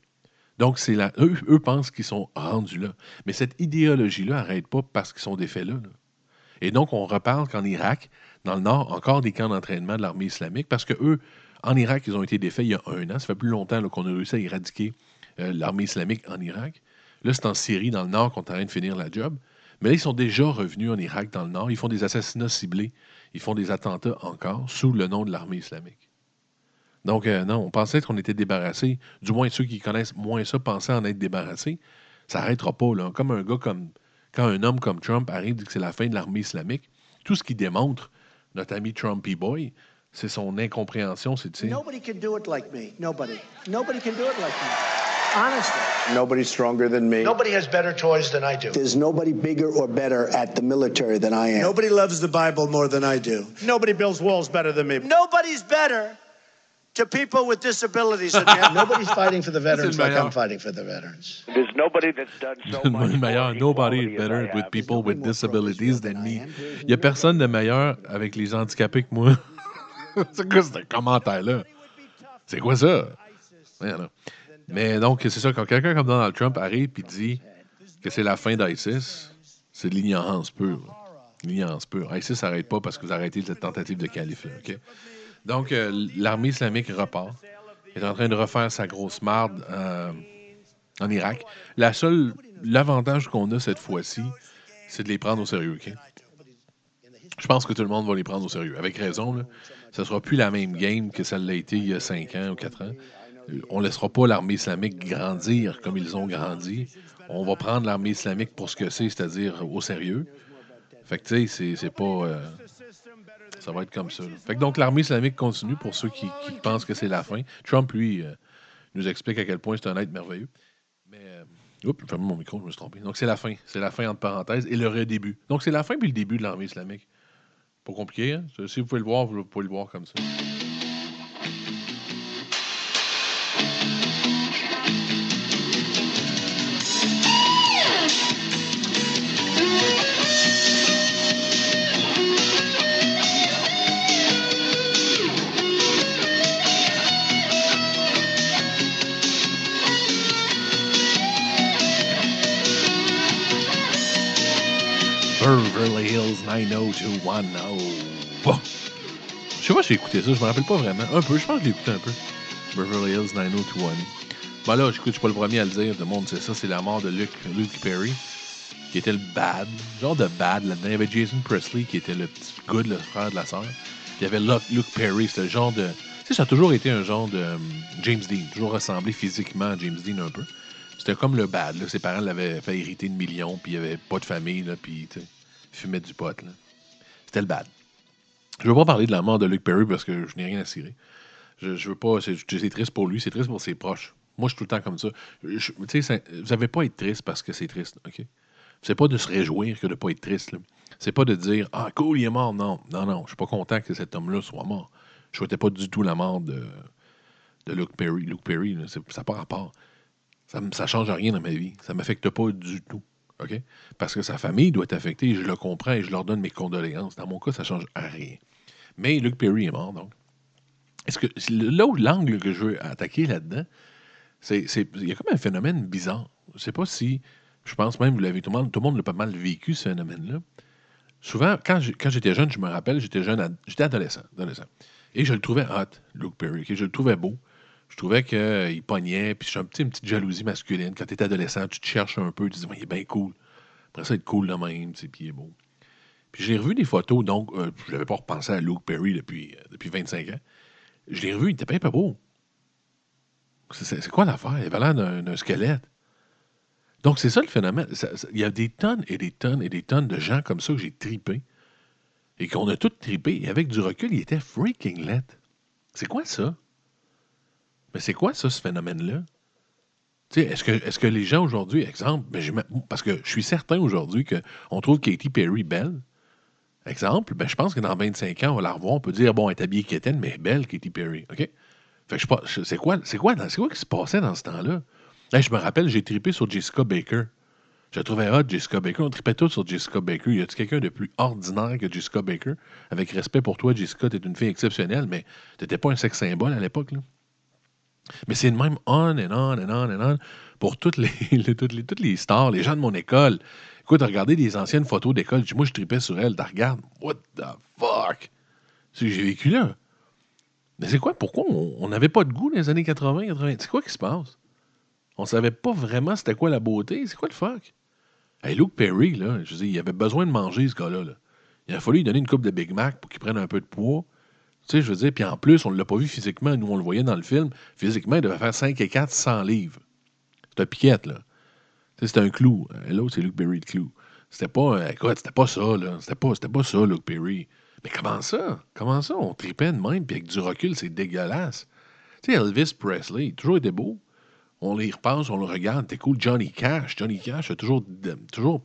Donc, c'est eux, pensent qu'ils sont rendus là. Mais cette idéologie-là n'arrête pas parce qu'ils sont défaits là. Et donc, on reparle qu'en Irak, dans le Nord, encore des camps d'entraînement de l'armée islamique, parce que eux, en Irak, ils ont été défaits il y a un an. Ça fait plus longtemps qu'on a réussi à éradiquer euh, l'armée islamique en Irak. Là, c'est en Syrie, dans le Nord, qu'on est en train de finir la job. Mais là, ils sont déjà revenus en Irak, dans le Nord. Ils font des assassinats ciblés. Ils font des attentats encore sous le nom de l'armée islamique. Donc, euh, non, on pensait qu'on était débarrassés. Du moins, ceux qui connaissent moins ça pensaient en être débarrassés. Ça n'arrêtera pas. Là. Comme un gars comme. Quand un homme comme Trump arrive dit que c'est la fin de l'armée islamique, tout ce qui démontre, notre ami Trumpy Boy, c'est son incompréhension. C'est, Nobody can do it like me. Nobody. Nobody can do it like me. Honestly. Nobody's stronger than me. Nobody has better toys than I do. There's nobody bigger or better at the military than I am. Nobody loves the Bible more than I do. Nobody builds walls better than me. Nobody's better to people with disabilities than me. Nobody's fighting for the veterans like. I'm fighting for the veterans. There's nobody that's done so le much meilleur. Nobody is better with people with disabilities than me. Il n'y a personne de meilleur avec les handicapés que moi. c'est quoi ce commentaire-là? C'est quoi ça? Voyons donc. Mais donc, c'est ça, quand quelqu'un comme Donald Trump arrive et dit que c'est la fin d'ISIS, c'est de l'ignorance pure. L'ignorance pure. ISIS n'arrête pas parce que vous arrêtez cette tentative de califat. Donc, euh, l'armée islamique repart. Est en train de refaire sa grosse marde euh, en Irak. La seule, l'avantage qu'on a cette fois-ci, c'est de les prendre au sérieux. Je pense que tout le monde va les prendre au sérieux. Avec raison, là. Ce ne sera plus la même game que ça l'a été il y a 5 ans ou 4 ans. On ne laissera pas l'armée islamique grandir comme ils ont grandi. On va prendre l'armée islamique pour ce que c'est, c'est-à-dire au sérieux. Fait que, tu c'est- pas. euh, ça va être comme ça. donc, l'armée islamique continue pour ceux qui, qui pensent que c'est la fin. Trump, lui, euh, nous explique à quel point c'est un être merveilleux. Mais. Euh, oups, j'ai fermé mon micro, je me suis trompé. Donc, c'est la fin. C'est la fin entre parenthèses et le redébut. Donc, c'est la fin puis le début de l'armée islamique. Pas compliqué, hein? Si vous pouvez le voir, vous pouvez le voir comme ça. 90210. Bon. Je sais pas si j'ai écouté ça, je me rappelle pas vraiment. Un peu, je pense que je l'ai écouté un peu. Beverly Hills 90210. Bon là, je suis pas le premier à le dire, le monde sait ça, c'est la mort de Luke, Luke Perry, qui était le bad, genre de bad là-dedans. Il y avait Jason Presley, qui était le petit good, le frère de la sœur. Il y avait Luke, Perry, c'était le genre de... Tu sais, ça a toujours été un genre de hum, James Dean, toujours ressemblé physiquement à James Dean un peu. C'était comme le bad, là. Ses parents l'avaient fait hériter de millions, puis il avait pas de famille, là, puis tu sais, il fumait du pot. C'était le bad. Je veux pas parler de la mort de Luke Perry parce que je n'ai rien à cirer. Je, veux pas. C'est triste pour lui, c'est triste pour ses proches. Moi, je suis tout le temps comme ça. Je- ça- vous n'avez pas à être triste parce que c'est triste, OK? C'est pas de se réjouir que de pas être triste. C'est pas de dire Ah, cool, il est mort. Non, non, non. Je suis pas content que cet homme-là soit mort. Je souhaitais pas du tout la mort de, de Luke Perry. Luke Perry, ça n'a pas rapport. Ça ne change rien dans ma vie. Ça ne m'affecte pas du tout. OK? Parce que sa famille doit être affectée, je le comprends et je leur donne mes condoléances. Dans mon cas, ça ne change rien. Mais Luke Perry est mort, donc. Est-ce que là où l'angle que je veux attaquer là-dedans, c'est il y a comme un phénomène bizarre. Je ne sais pas si, je pense même, vous l'avez tout le monde, tout le monde l'a pas mal vécu ce phénomène-là. Souvent, quand j'étais jeune, je me rappelle, j'étais jeune, j'étais adolescent, adolescent. Et je le trouvais hot, Luke Perry. Je le trouvais beau. Je trouvais qu'il pognait, puis j'ai un petit, une petite jalousie masculine. Quand tu es adolescent, tu te cherches un peu, tu dis, il est bien cool. Après ça, être cool de même, puis il est beau. Puis j'ai revu des photos, donc euh, je n'avais pas repensé à Luke Perry depuis, euh, depuis 25 ans. Je l'ai revu, il était bien pas beau. C'est- quoi l'affaire? Il avait l'air d'un squelette. Donc, c'est ça le phénomène. Il y a des tonnes et des tonnes et des tonnes de gens comme ça que j'ai tripé. Et qu'on a tous tripé. Et avec du recul, il était freaking let. C'est quoi ça? Mais c'est quoi ça, ce phénomène-là? Est-ce que, est que les gens aujourd'hui, exemple, ben, parce que je suis certain aujourd'hui qu'on trouve Katy Perry belle. Exemple, ben, je pense que dans 25 ans, on va la revoir, on peut dire, bon, elle est habillée quétaine, mais belle, Katy Perry. Fait que je c'est quoi, c'est quoi, quoi qui se passait dans ce temps-là? Je me rappelle, j'ai tripé sur Jessica Baker. Je la trouvais hot, Jessica Baker. On tripait tous sur Jessica Baker. Y a-t-il quelqu'un de plus ordinaire que Jessica Baker? Avec respect pour toi, Jessica, t'es une fille exceptionnelle, mais t'étais pas un sexe symbole à l'époque, là. Mais c'est le même on and on and on and on pour toutes les, toutes, les, toutes les stars, les gens de mon école. Écoute, regardez des anciennes photos d'école. Moi, je tripais sur elle. Tu regardes. What the fuck? C'est que j'ai vécu là. Mais c'est quoi? Pourquoi on n'avait pas de goût dans les années 80, 80? C'est quoi qui se passe? On savait pas vraiment c'était quoi la beauté. C'est quoi le fuck? Hey, Luke Perry, là, je veux il avait besoin de manger, ce gars-là. là. Il a fallu lui donner une coupe de Big Mac pour qu'il prenne un peu de poids. Tu sais, je veux dire, puis en plus, on ne l'a pas vu physiquement. Nous, on le voyait dans le film. Physiquement, il devait faire 5 et 4, 100 livres. C'était un piquette, là. C'était un clou. Euh, L'autre, c'est Luke Perry, le clou. C'était pas, euh, écoute, c'était pas ça, là. C'était pas, pas ça, Luke Perry. Mais comment ça? Comment ça? On tripait de même, puis avec du recul, c'est dégueulasse. Tu sais, Elvis Presley, il a toujours été beau. On les repense, on le regarde. T'es cool. Johnny Cash. Johnny Cash a toujours, de- toujours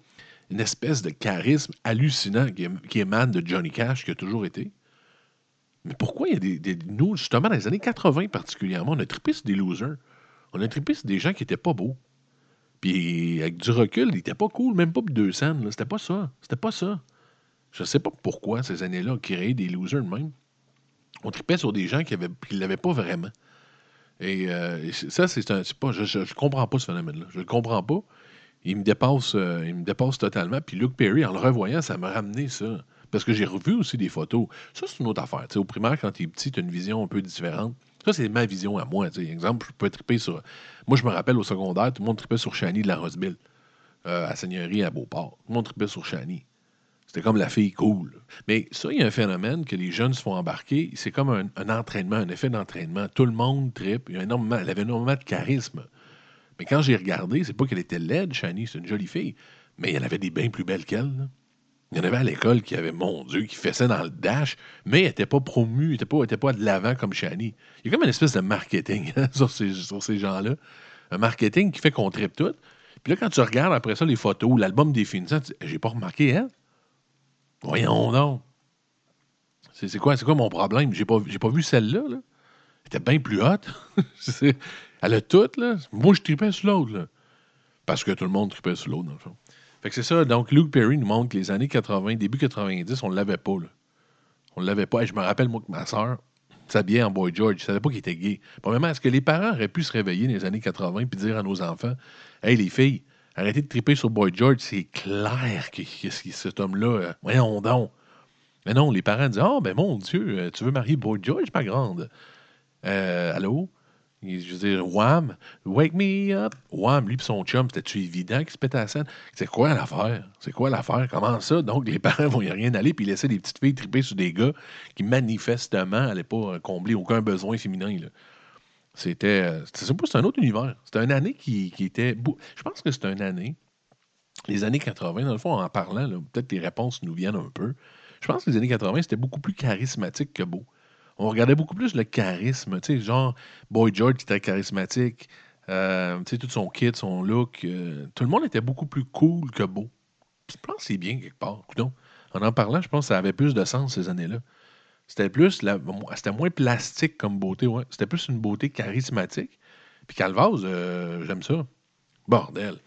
une espèce de charisme hallucinant qui émane de Johnny Cash, qui a toujours été. Mais pourquoi il y a des, Nous, justement, dans les années 80 particulièrement, on a trippé sur des losers. On a trippé sur des gens qui étaient pas beaux. Puis avec du recul, ils étaient pas cool, même pas pour deux là. C'était pas ça. C'était pas ça. Je sais pas pourquoi ces années-là ont créé des losers de même. On trippait sur des gens qui ne l'avaient pas vraiment. Et euh, ça, c'est un. je, je comprends pas ce phénomène-là. Je le comprends pas. Il me dépasse, euh, il me dépasse totalement. Puis Luke Perry, en le revoyant, ça m'a ramené ça. Parce que j'ai revu aussi des photos. Ça, c'est une autre affaire. Au primaire, quand tu es petit, tu as une vision un peu différente. Ça, c'est ma vision à moi. tu sais. Exemple, je peux triper sur. Moi, je me rappelle au secondaire, tout le monde tripait sur Shani de la Roseville, euh, à Seigneurie, à Beauport. Tout le monde tripait sur Shani. C'était comme la fille cool. Mais ça, il y a un phénomène que les jeunes se font embarquer. C'est comme un, entraînement, un effet d'entraînement. Tout le monde tripe. Il énormément, elle avait énormément de charisme. Mais quand j'ai regardé, c'est pas qu'elle était laide, Shani, c'est une jolie fille. Mais en avait des bien plus belles qu'elle. Il y en avait à l'école qui avaient, mon Dieu, qui fessaient dans le dash, mais elle n'était pas promue, elle n'était pas, pas de l'avant comme Shani. Il y a comme une espèce de marketing hein, sur ces, sur ces gens-là. Un marketing qui fait qu'on tripe tout. Puis là, quand tu regardes après ça les photos, l'album des finissants, tu dis, j'ai pas remarqué elle. Voyons donc. C'est quoi, quoi mon problème? J'ai pas, pas vu celle-là. Là. Elle était bien plus haute. Elle a tout, là. Moi, je tripais sur l'autre, là. Parce que tout le monde tripait sur l'autre, dans le fond. Fait que c'est ça. Donc, Luke Perry nous montre que les années 80, début 90, on ne l'avait pas. On ne l'avait pas. Et je me rappelle, moi, que ma soeur s'habillait en Boy George. Je savais pas qu'il était gay. Premièrement, est-ce que les parents auraient pu se réveiller dans les années 80 et dire à nos enfants Hey, les filles, arrêtez de triper sur Boy George, c'est clair que, que ce- cet homme-là, euh, voyons donc. Mais non, les parents disent Ah, ben mon Dieu, euh, tu veux marier Boy George, ma grande Euh, Allô? Je veux dire, Wham, wake me up. Wham, lui et son chum, c'était-tu évident qu'il se pétait à la scène? C'est quoi l'affaire? C'est quoi l'affaire? Comment ça? Donc, les parents vont y rien aller, puis laissaient des petites filles triper sur des gars qui, manifestement, n'allaient pas euh, combler aucun besoin féminin. C'était. euh, c'est c'est un autre univers. C'était une année qui, était. bou- Je pense que c'était une année. Les années 80, dans le fond, en parlant, peut-être les réponses nous viennent un peu. Je pense que les années 80, c'était beaucoup plus charismatique que beau. On regardait beaucoup plus le charisme, tu sais, genre Boy George qui était charismatique, euh, tu sais, tout son kit, son look. euh, tout le monde était beaucoup plus cool que beau. Je pense que c'est bien quelque part. Coudonc. En en parlant, je pense que ça avait plus de sens ces années-là. C'était plus, c'était moins plastique comme beauté, ouais. C'était plus une beauté charismatique. Puis Calvaz, euh, j'aime ça. Bordel.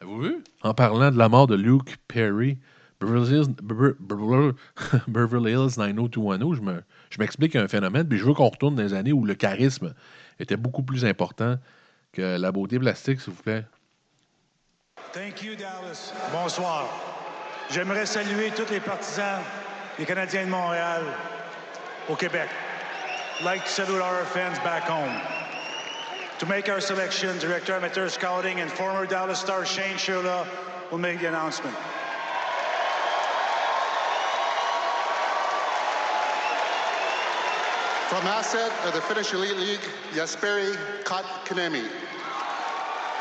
Avez-vous vu? En parlant de la mort de Luke Perry, Beverly Hills, Bever- Bever- Beverly Hills 90210, je me- je m'explique un phénomène, puis je veux qu'on retourne dans les années où le charisme était beaucoup plus important que la beauté plastique, s'il vous plaît. Thank you, Dallas. Bonsoir. J'aimerais saluer tous les partisans des Canadiens de Montréal au Québec. Like to salute our fans back home. To make our selection, Director Amateur Scouting and former Dallas star Shane Shula will make the announcement. From Asset of the Finnish Elite League, Jesperi Kotkaniemi.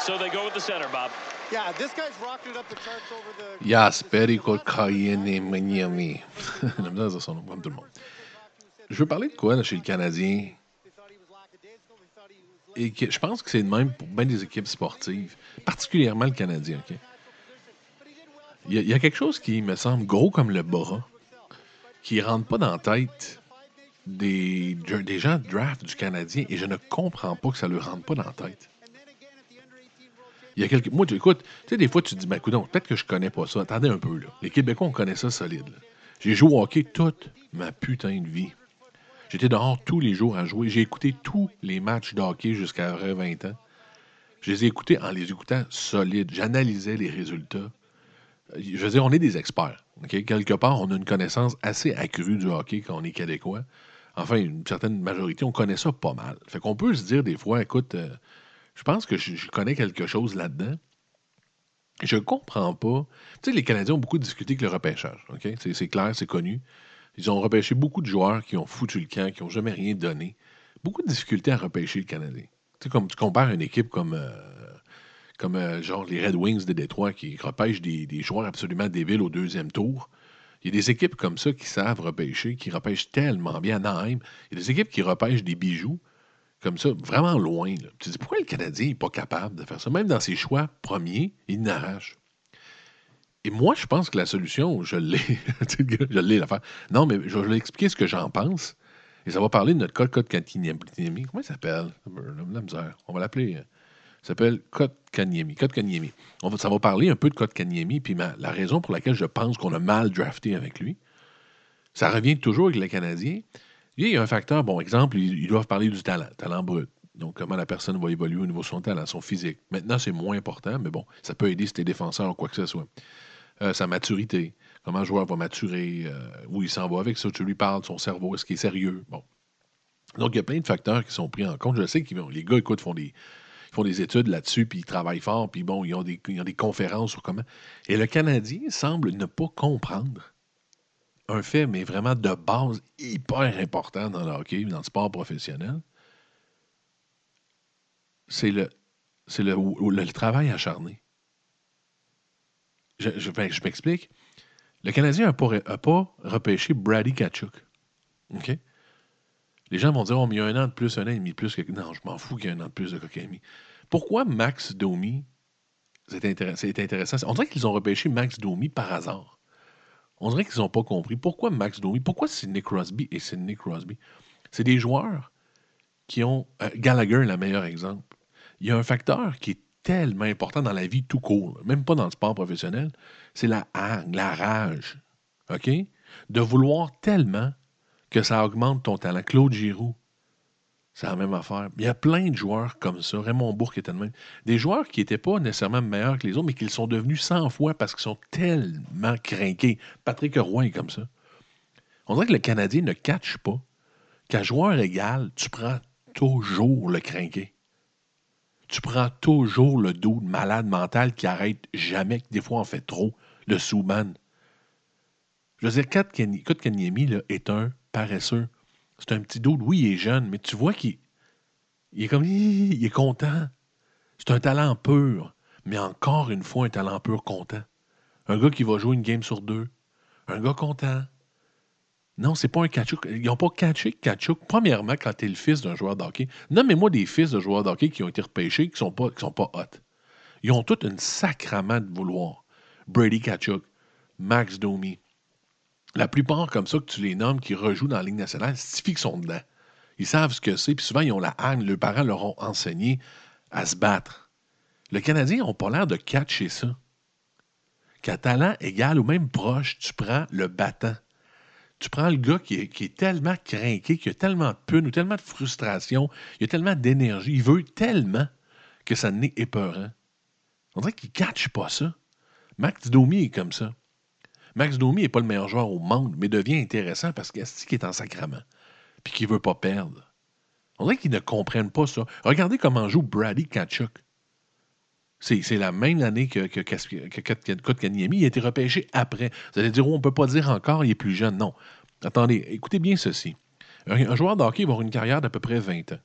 So they go with the center, Bob. Yeah, this guy's rocketed up the charts over the. Yasperi Kotkaniemi. Miami. J'aime bien son nom, comme tout le monde. Je veux parler de quoi là, chez le Canadien? Et que, je pense que c'est le même pour bien des équipes sportives, particulièrement le Canadien. ok? Il, y a, il y a quelque chose qui me semble gros comme le bras, qui ne rentre pas dans la tête des, gens de draft du Canadien, et je ne comprends pas que ça ne leur rentre pas dans la tête. Il y a quelques... Moi, tu écoutes, tu sais, des fois, tu te dis, ben, écoute, peut-être que je connais pas ça. Attendez un peu. Les Québécois, on connaît ça solide. J'ai joué au hockey toute ma putain de vie. J'étais dehors tous les jours à jouer. J'ai écouté tous les matchs de hockey jusqu'à 20 ans. Je les ai écoutés en les écoutant solides. J'analysais les résultats. Je veux dire, on est des experts. Quelque part, on a une connaissance assez accrue du hockey quand on est québécois. Enfin, une certaine majorité, on connaît ça pas mal. Fait qu'on peut se dire des fois, écoute, euh, je pense que je, connais quelque chose là-dedans. Je comprends pas. Tu sais, les Canadiens ont beaucoup discuté avec le repêchage. ok? C'est clair, c'est connu. Ils ont repêché beaucoup de joueurs qui ont foutu le camp, qui n'ont jamais rien donné. Beaucoup de difficultés à repêcher le Canadien. Tu sais, comme tu compares une équipe comme, euh, comme euh, genre les Red Wings de Détroit qui repêchent des joueurs absolument débiles au deuxième tour. Il y a des équipes comme ça qui savent repêcher, qui repêchent tellement bien. Anaheim, il y a des équipes qui repêchent des bijoux comme ça, vraiment loin. Tu te dis, pourquoi le Canadien n'est pas capable de faire ça? Même dans ses choix premiers, il n'arrache. Et moi, je pense que la solution, je l'ai. Je l'ai, l'affaire. Non, mais je vais expliquer ce que j'en pense. Et ça va parler de notre code code Kanyemi. Comment il s'appelle? La misère. On va l'appeler. S'appelle Code Kanyemi. Kanyemi. On va- ça va parler un peu de Code Kanyemi, puis la raison pour laquelle je pense qu'on a mal drafté avec lui. Ça revient toujours avec le Canadien. Il y a un facteur, bon, exemple, ils, doivent parler du talent, talent brut. Donc, comment la personne va évoluer au niveau de son talent, son physique. Maintenant, c'est moins important, mais bon, ça peut aider si t'es défenseur ou quoi que ce soit. Euh, sa maturité, comment le joueur va maturer, euh, où il s'en va avec ça, tu lui parles, son cerveau, est-ce qu'il est sérieux? Bon. Donc, il y a plein de facteurs qui sont pris en compte. Je sais que les gars, écoute, font des, font des études là-dessus, puis ils travaillent fort, puis bon, ils ont, des, ils ont des conférences sur comment. Et le Canadien semble ne pas comprendre un fait, mais vraiment de base hyper important dans le hockey, dans le sport professionnel. C'est le, c'est le, le- travail acharné. Je, je- ben, m'explique. Le Canadien n'a pas, pas repêché Brady Kachuk. OK? Les gens vont dire, oh, mais il y a un an de plus, un an et demi de plus. Non, je m'en fous qu'il y ait un an de plus de Kokami. Pourquoi Max Domi, c'est intéressant, intéressant. On dirait qu'ils ont repêché Max Domi par hasard. On dirait qu'ils n'ont pas compris. Pourquoi Max Domi? Pourquoi Sidney Crosby et Sidney Crosby? C'est des joueurs qui ont... euh, Gallagher est le meilleur exemple. Il y a un facteur qui est tellement important dans la vie tout court, même pas dans le sport professionnel, c'est la hargne, la rage. OK? De vouloir tellement que ça augmente ton talent. Claude Giroux, c'est la même affaire. Il y a plein de joueurs comme ça. Raymond Bourque était de même. Des joueurs qui n'étaient pas nécessairement meilleurs que les autres, mais qui le sont devenus 100 fois parce qu'ils sont tellement craqués. Patrick Roy est comme ça. On dirait que le Canadien ne catch pas qu'à joueur égal, tu prends toujours le crinqué. Tu prends toujours le dos de malade mental qui arrête jamais, qui des fois en fait trop, le sous-man. Je veux dire, Kotkaniemi là, est un paresseux. C'est un petit dos, oui, il est jeune, mais tu vois qu'il il est comme, il est content. C'est un talent pur, mais encore une fois, un talent pur content. Un gars qui va jouer une game sur deux. Un gars content. Non, c'est pas un Kachuk. Ils n'ont pas catché Kachuk. Premièrement, quand tu es le fils d'un joueur d'hockey, nommez-moi des fils de joueurs d'hockey qui ont été repêchés qui sont pas, qui sont pas hot. Ils ont toute une sacrament de vouloir. Brady Kachuk, Max Domi. La plupart comme ça que tu les nommes qui rejouent dans la Ligue nationale, c'est qu'ils sont dedans. Ils savent ce que c'est, puis souvent ils ont la haine. Leurs parents leur ont enseigné à se battre. Le Canadien n'ont pas l'air de catcher ça. Qu'à talent égal ou même proche, tu prends le battant tu prends le gars qui est, tellement craqué, qui a tellement de pune ou tellement de frustration, il a tellement d'énergie, il veut tellement que ça n'est épeurant. On dirait qu'il ne catch pas ça. Max Domi est comme ça. Max Domi n'est pas le meilleur joueur au monde, mais devient intéressant parce qu'il est en sacrament, puis qu'il ne veut pas perdre. On dirait qu'ils ne comprennent pas ça. Regardez comment joue Brady Kachuk. C'est la même année que, que, que. Il a été repêché après. Vous allez dire, oh, on ne peut pas dire encore, il est plus jeune. Non. Attendez, écoutez bien ceci. Un, joueur de hockey va avoir une carrière d'à peu près 20 ans.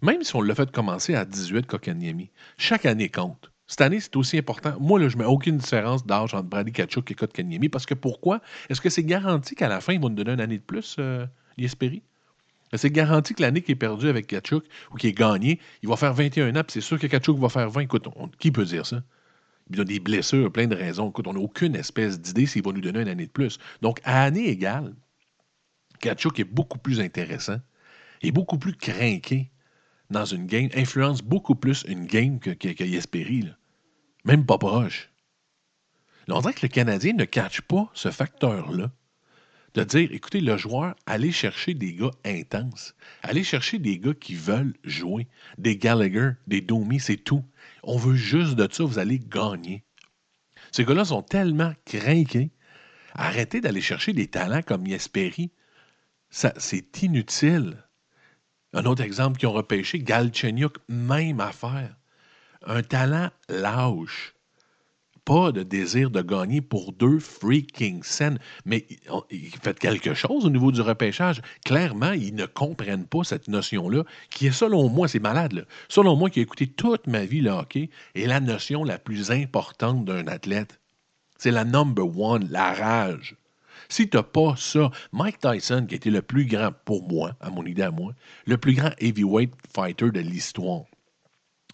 Même si on l'a fait commencer à 18 Kokaniemi, chaque année compte. Cette année, c'est aussi important. Moi, là, je ne mets aucune différence d'âge entre Brady Kachuk et Kotkaniemi parce que pourquoi? Est-ce que c'est garanti qu'à la fin, ils vont nous donner une année de plus, euh, Jesperi? C'est garanti que l'année qui est perdue avec Kachuk ou qui est gagnée, il va faire 21 ans, puis c'est sûr que Kachuk va faire 20. Écoute, qui peut dire ça? Il a des blessures, plein de raisons. Écoute, on n'a aucune espèce d'idée s'il va nous donner une année de plus. Donc, à année égale, Kachuk est beaucoup plus intéressant et beaucoup plus craqué dans une game, influence beaucoup plus une game que, que. Même pas proche. On dirait que le Canadien ne catch pas ce facteur-là. De dire, écoutez, le joueur, allez chercher des gars intenses. Allez chercher des gars qui veulent jouer. Des Gallagher, des Domi, c'est tout. On veut juste de ça, vous allez gagner. Ces gars-là sont tellement craqués. Arrêtez d'aller chercher des talents comme. Ça, c'est inutile. Un autre exemple qui ont repêché, Galchenyuk, même affaire. Un talent lâche. Pas de désir de gagner pour deux freaking cents. Mais ils font quelque chose au niveau du repêchage. Clairement, ils ne comprennent pas cette notion-là, qui est, selon moi, c'est malade, selon moi, qui a écouté toute ma vie le hockey, est la notion la plus importante d'un athlète. C'est la number one, la rage. Si tu n'as pas ça, Mike Tyson, qui a été le plus grand, pour moi, à mon idée à moi, le plus grand heavyweight fighter de l'histoire,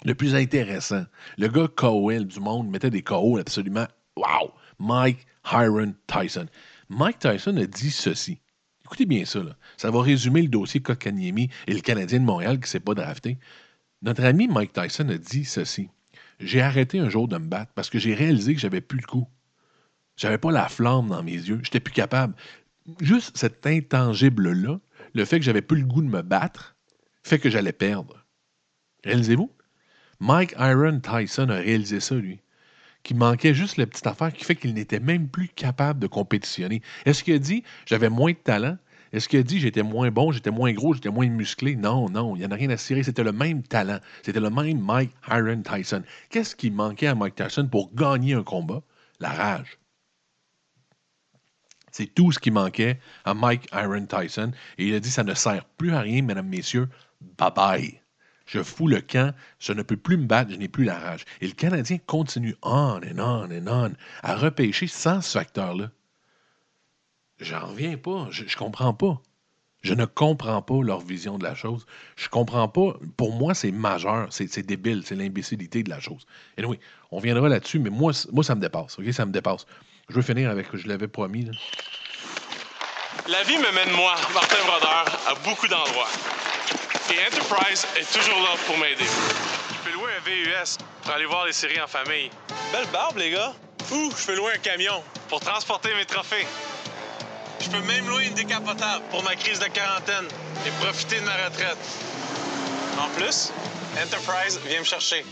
le plus intéressant, le gars KOL du monde mettait des KO absolument wow! Mike Hiron Tyson. Mike Tyson a dit ceci. Écoutez bien ça, là. ça va résumer le dossier Kokaniemi et le Canadien de Montréal qui ne s'est pas drafté. Notre ami Mike Tyson a dit ceci. J'ai arrêté un jour de me battre parce que j'ai réalisé que j'avais plus le coup. J'avais pas la flamme dans mes yeux. J'étais plus capable. Juste cet intangible-là, le fait que j'avais plus le goût de me battre, fait que j'allais perdre. Réalisez-vous? Mike Iron Tyson a réalisé ça, lui. Qu'il manquait juste la petite affaire qui fait qu'il n'était même plus capable de compétitionner. Est-ce qu'il a dit j'avais moins de talent? Est-ce qu'il a dit j'étais moins bon, j'étais moins gros, j'étais moins musclé? Non, non, il n'y en a rien à cirer. C'était le même talent. C'était le même Mike Iron Tyson. Qu'est-ce qui manquait à Mike Tyson pour gagner un combat? La rage. C'est tout ce qui manquait à Mike Iron Tyson. Et il a dit ça ne sert plus à rien, mesdames, messieurs. Bye bye. Je fous le camp, je ne peux plus me battre, je n'ai plus la rage. Et le Canadien continue on and on and on à repêcher sans ce facteur-là. J'en reviens pas, je, je comprends pas. Je ne comprends pas leur vision de la chose. Je comprends pas. Pour moi, c'est majeur, c'est débile, c'est l'imbécilité de la chose. Et oui, on viendra là-dessus, mais moi, ça me dépasse. Ça me dépasse. Je veux finir avec, je l'avais promis. là. La vie me mène, moi, Martin Brodeur, à beaucoup d'endroits. Et Enterprise est toujours là pour m'aider. Je peux louer un VUS pour aller voir les séries en famille. Belle barbe, les gars. Ou je peux louer un camion pour transporter mes trophées. Je peux même louer une décapotable pour ma crise de quarantaine et profiter de ma retraite. En plus, Enterprise vient me chercher.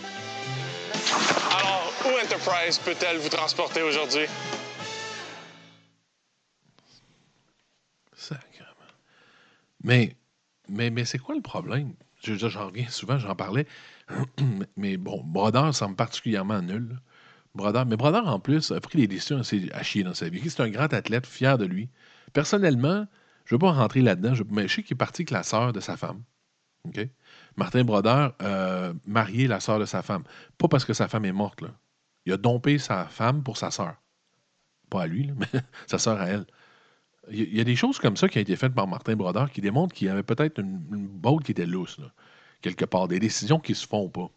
Enterprise peut-elle vous transporter aujourd'hui? Mais, mais, mais c'est quoi le problème? J'en reviens souvent, j'en parlais. mais bon, Brodeur semble particulièrement nul. Brodeur, mais Brodeur, en plus, a pris des décisions assez à chier dans sa vie. C'est un grand athlète, fier de lui. Personnellement, je ne veux pas rentrer là-dedans, je, mais je sais qu'il est parti avec la sœur de sa femme. Martin Brodeur euh, marié la sœur de sa femme. Pas parce que sa femme est morte. Là. Il a dompé sa femme pour sa sœur. Pas à lui, mais sa sœur à elle. Il y a- des choses comme ça qui ont été faites par Martin Brodeur qui démontrent qu'il y avait peut-être une, une botte qui était lousse, quelque part. Des décisions qui se font pas.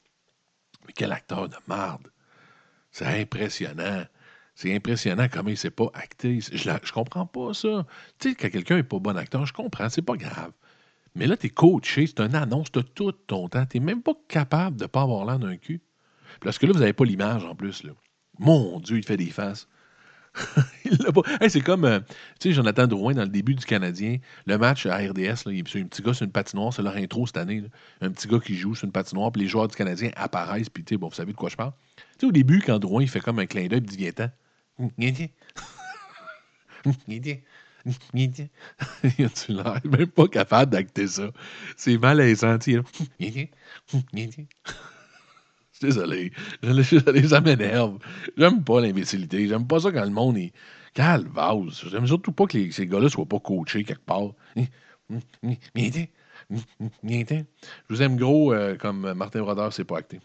Mais quel acteur de marde. C'est impressionnant. C'est impressionnant comment il ne s'est pas acté. Je, je comprends pas ça. Tu sais, quand quelqu'un n'est pas bon acteur, je comprends, c'est pas grave. Mais là, tu es coaché, c'est une annonce, tu tout ton temps. Tu n'es même pas capable de ne pas avoir l'air d'un cul. Parce que là, vous n'avez pas l'image en plus. Là. Mon Dieu, il fait des faces. Hey, c'est comme, euh, tu sais, Jonathan Drouin dans le début du Canadien, le match à RDS, là, il a un petit gars sur une patinoire, c'est leur intro cette année. là. Un petit gars qui joue sur une patinoire, puis les joueurs du Canadien apparaissent, puis tu sais, bon, vous savez de quoi je parle. Tu sais, au début, quand Drouin, il fait comme un clin d'œil, il dit. Il a-tu l'air même pas capable d'acter ça? C'est malaisant, tu sais. Viens-t'en. Je suis désolé. Ça m'énerve. J'aime pas l'imbécilité. J'aime pas ça quand le monde est calvase. J'aime surtout pas que ces gars-là soient pas coachés quelque part. Je vous aime gros euh, comme Martin Brodeur, c'est pas acté.